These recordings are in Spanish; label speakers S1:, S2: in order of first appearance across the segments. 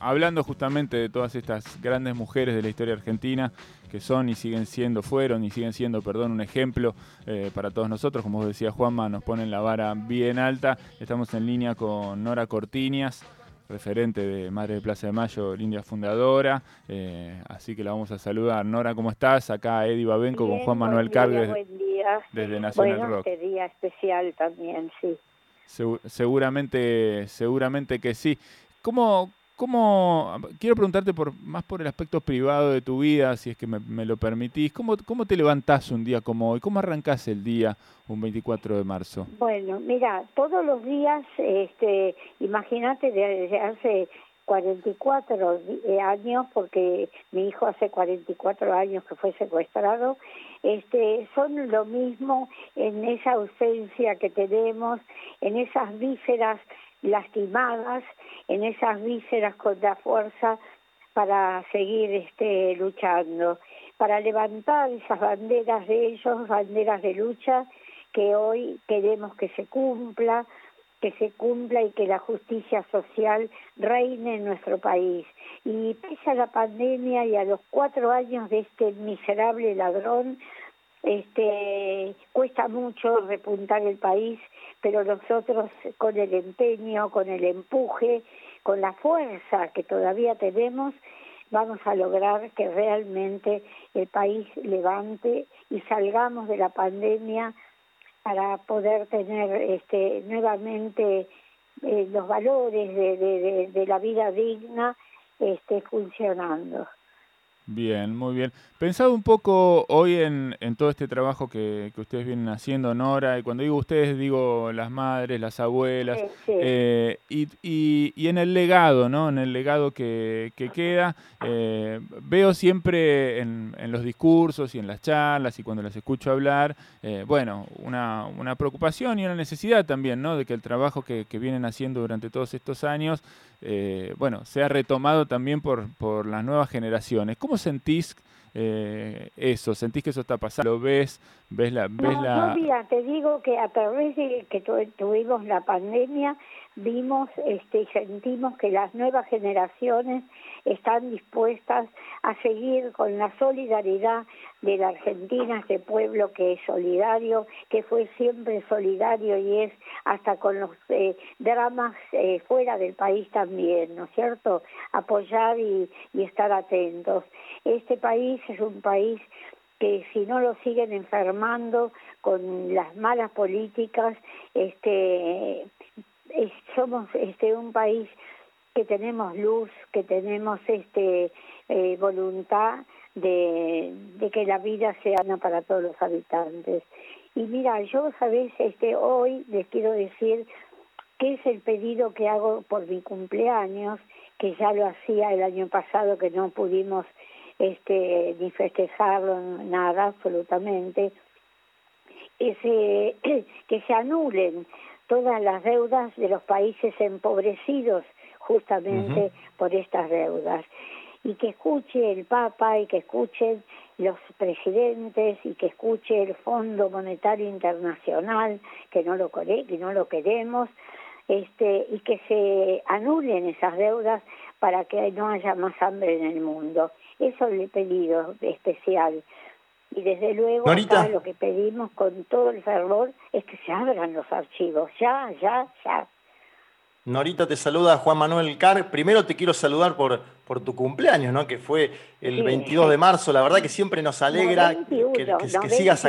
S1: hablando justamente de todas estas grandes mujeres de la historia argentina que son y siguen siendo, fueron y siguen siendo, perdón, un ejemplo eh, para todos nosotros. Como decía Juanma, nos ponen la vara bien alta. Estamos en línea con Nora Cortinias, referente de Madre de Plaza de Mayo, línea fundadora. Eh, así que la vamos a saludar. Nora, ¿cómo estás? Acá Eddie Babenco con Juan Manuel Cargues desde Nacional
S2: bueno,
S1: Rock.
S2: Este día especial también, sí.
S1: seguramente, seguramente que sí. ¿Cómo, ¿Cómo, quiero preguntarte por, más por el aspecto privado de tu vida, si es que me, lo permitís, ¿cómo, ¿cómo te levantás un día como hoy? ¿Cómo arrancás el día un 24 de marzo?
S2: Bueno, mira, todos los días, este, imagínate desde hace 44 eh, años, porque mi hijo hace 44 años que fue secuestrado, este, son lo mismo en esa ausencia que tenemos, en esas vísceras lastimadas en esas vísceras con la fuerza para seguir este, luchando, para levantar esas banderas de ellos, banderas de lucha que hoy queremos que se cumpla, que se cumpla y que la justicia social reine en nuestro país. Y pese a la pandemia y a los cuatro años de este miserable ladrón, este, cuesta mucho repuntar el país, pero nosotros con el empeño, con el empuje, con la fuerza que todavía tenemos, vamos a lograr que realmente el país levante y salgamos de la pandemia para poder tener este, nuevamente eh, los valores de, de, de, la vida digna este, funcionando.
S1: Bien, muy bien. Pensado un poco hoy en, en todo este trabajo que, que, ustedes vienen haciendo, Nora, y cuando digo ustedes digo las madres, las abuelas, eh, y, y, y, en el legado, ¿no? En el legado que, que queda, eh, veo siempre en, en, los discursos y en las charlas y cuando las escucho hablar, eh, bueno, una, una, preocupación y una necesidad también, ¿no? De que el trabajo que, que vienen haciendo durante todos estos años, eh, bueno, sea retomado también por, por las nuevas generaciones. ¿Cómo sentís eh, eso? ¿Sentís que eso está pasando? ¿Lo ves? ¿Ves la...? Ves
S2: no,
S1: la...
S2: no, mira, te digo que a través de que tuvimos la pandemia, vimos este, y sentimos que las nuevas generaciones están dispuestas a seguir con la solidaridad de la Argentina, este pueblo que es solidario, que fue siempre solidario y es hasta con los eh, dramas eh, fuera del país también, ¿no es cierto? Apoyar y, y estar atentos. Este país es un país que si no lo siguen enfermando con las malas políticas, este, somos este un país que tenemos luz, que tenemos este eh, voluntad de, que la vida sea para todos los habitantes. Y mira, yo sabes, este hoy les quiero decir que es el pedido que hago por mi cumpleaños, que ya lo hacía el año pasado que no pudimos este ni festejarlo nada absolutamente, ese que se anulen todas las deudas de los países empobrecidos justamente por estas deudas. Y que escuche el Papa y que escuchen los presidentes y que escuche el Fondo Monetario Internacional, que no lo, que no lo queremos, este, y que se anulen esas deudas para que no haya más hambre en el mundo. Eso le he pedido especial. Y desde luego lo que pedimos con todo el fervor es que se abran los archivos, ya, ya, ya.
S3: Norita te saluda Juan Manuel Car. Primero te quiero saludar por, por tu cumpleaños, ¿no? Que fue el sí. 22 de marzo. La verdad que siempre nos alegra
S2: 91,
S3: que, que, que
S2: 91.
S3: sigas.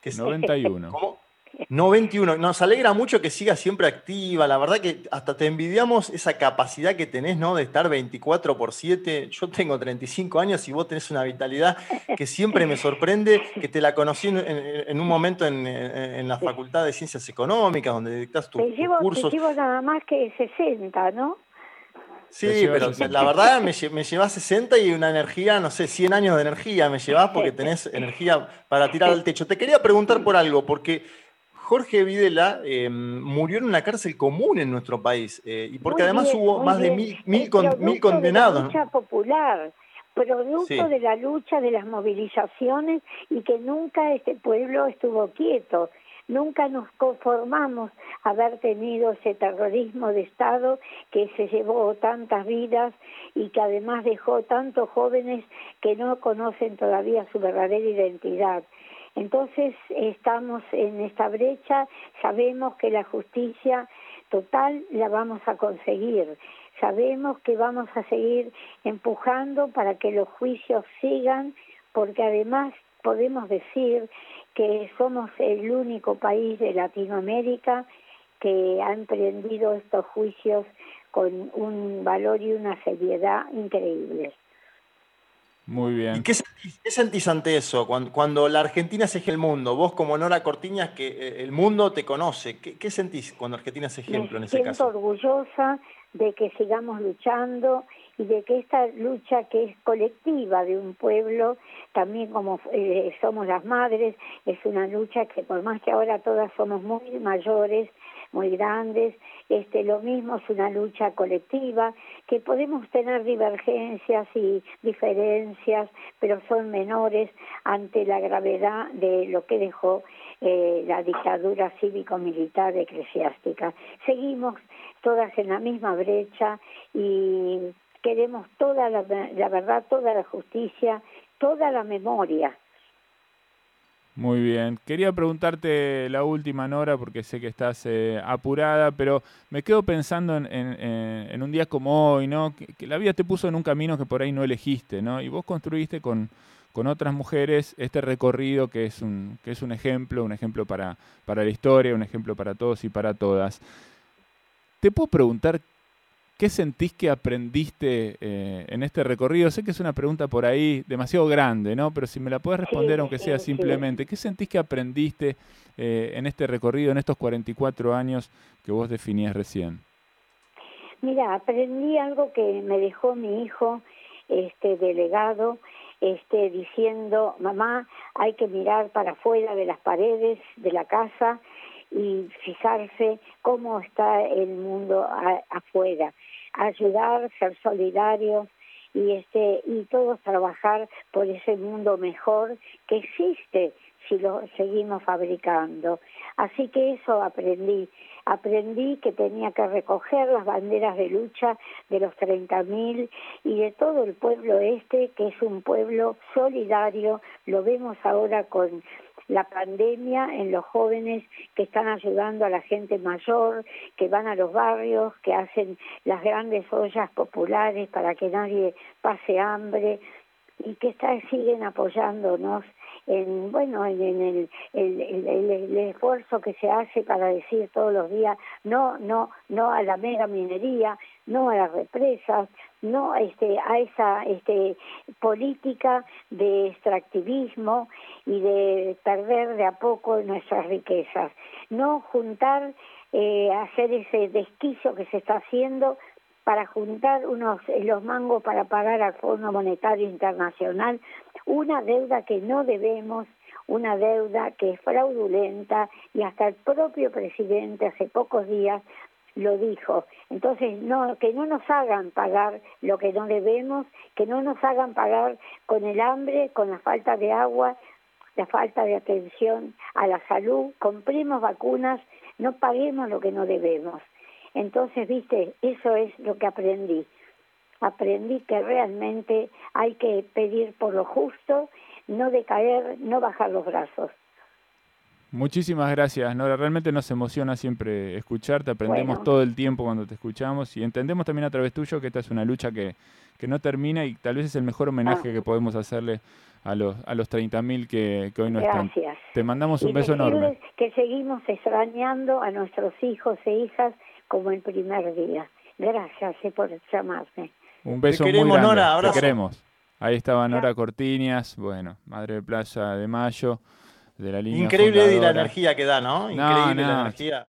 S1: Que, 91.
S3: ¿Cómo? 91. Nos alegra mucho que sigas siempre activa. La verdad que hasta te envidiamos esa capacidad que tenés, ¿no? De estar 24 por 7. Yo tengo 35 años y vos tenés una vitalidad que siempre me sorprende, que te la conocí en, en, en un momento en, en, la Facultad de Ciencias Económicas, donde dictás tus
S2: te llevo,
S3: cursos.
S2: Te llevo nada más que 60, ¿no?
S3: Sí, pero la verdad me, me llevas 60 y una energía, no sé, 100 años de energía me llevas porque tenés energía para tirar al techo. Te quería preguntar por algo, porque Jorge Videla eh, murió en una cárcel común en nuestro país eh, y porque muy además
S2: bien,
S3: hubo más
S2: bien.
S3: de mil, mil, con, mil condenados.
S2: De la lucha popular, producto
S3: Sí.
S2: de la lucha, de las movilizaciones y que nunca este pueblo estuvo quieto. Nunca nos conformamos a haber tenido ese terrorismo de Estado que se llevó tantas vidas y que además dejó tantos jóvenes que no conocen todavía su verdadera identidad. Entonces estamos en esta brecha, sabemos que la justicia total la vamos a conseguir, sabemos que vamos a seguir empujando para que los juicios sigan, porque además podemos decir que somos el único país de Latinoamérica que ha emprendido estos juicios con un valor y una seriedad increíbles.
S1: Muy bien.
S3: ¿Y qué sentís, ante eso? Cuando, la Argentina se eje el mundo, vos como Nora Cortiñas, que eh, el mundo te conoce, ¿qué, sentís cuando Argentina es ejemplo en ese caso?
S2: Me siento orgullosa de que sigamos luchando y de que esta lucha que es colectiva de un pueblo, también como eh, somos las madres, es una lucha que por más que ahora todas somos muy mayores, muy grandes, este, lo mismo es una lucha colectiva, que podemos tener divergencias y diferencias, pero son menores ante la gravedad de lo que dejó eh, la dictadura cívico-militar eclesiástica. Seguimos todas en la misma brecha y queremos toda la, la verdad, toda la justicia, toda la memoria
S1: muy bien. Quería preguntarte la última, Nora, porque sé que estás eh, apurada, pero me quedo pensando en, un día como hoy, ¿no? Que, la vida te puso en un camino que por ahí no elegiste, ¿no? Y vos construiste con, con otras mujeres este recorrido que es un, que es un ejemplo, un ejemplo para, para la historia, un ejemplo para todos y para todas. ¿Te puedo preguntar ¿Qué sentís que aprendiste eh, en este recorrido? Sé que es una pregunta por ahí demasiado grande, ¿no? Pero si me la puedes responder, aunque sea simplemente, ¿qué sentís que aprendiste eh, en este recorrido, en estos 44 años que vos definías recién?
S2: Mira, aprendí algo que me dejó mi hijo, este delegado, este, diciendo, mamá, hay que mirar para afuera de las paredes de la casa y fijarse cómo está el mundo afuera, ayudar, ser solidarios y este y todos trabajar por ese mundo mejor que existe si lo seguimos fabricando. Así que eso aprendí. Aprendí que tenía que recoger las banderas de lucha de los 30.000 y de todo el pueblo este, que es un pueblo solidario. Lo vemos ahora con la pandemia en los jóvenes que están ayudando a la gente mayor, que van a los barrios, que hacen las grandes ollas populares para que nadie pase hambre y que está, siguen apoyándonos en bueno en, el, el, el, esfuerzo que se hace para decir todos los días no no no a la mega minería no a las represas no este a esa este política de extractivismo y de perder de a poco nuestras riquezas. No juntar eh, hacer ese desquicio que se está haciendo para juntar unos los mangos para pagar al Fondo Monetario Internacional una deuda que no debemos, una deuda que es fraudulenta y hasta el propio presidente hace pocos días lo dijo. Entonces, no, que no nos hagan pagar lo que no debemos, que no nos hagan pagar con el hambre, con la falta de agua, la falta de atención a la salud, compremos vacunas, no paguemos lo que no debemos. Entonces, viste, eso es lo que aprendí. Aprendí que realmente hay que pedir por lo justo, no decaer, no bajar los brazos.
S1: Muchísimas gracias, Nora. Realmente nos emociona siempre escucharte. Aprendemos todo el tiempo cuando te escuchamos y entendemos también a través tuyo que esta es una lucha que, que no termina y tal vez es el mejor homenaje ah. que podemos hacerle a los, a los 30.000 que, que hoy no están. Te mandamos un beso enorme.
S2: Que seguimos extrañando a nuestros hijos e hijas como el primer día. Gracias eh, por llamarme.
S1: Un beso muy grande. Nora, Te queremos. Ahí estaba Nora Cortiñas, bueno, Madre de Playa de Mayo, de la línea
S3: Increíble la energía que da, ¿no? Increíble la energía.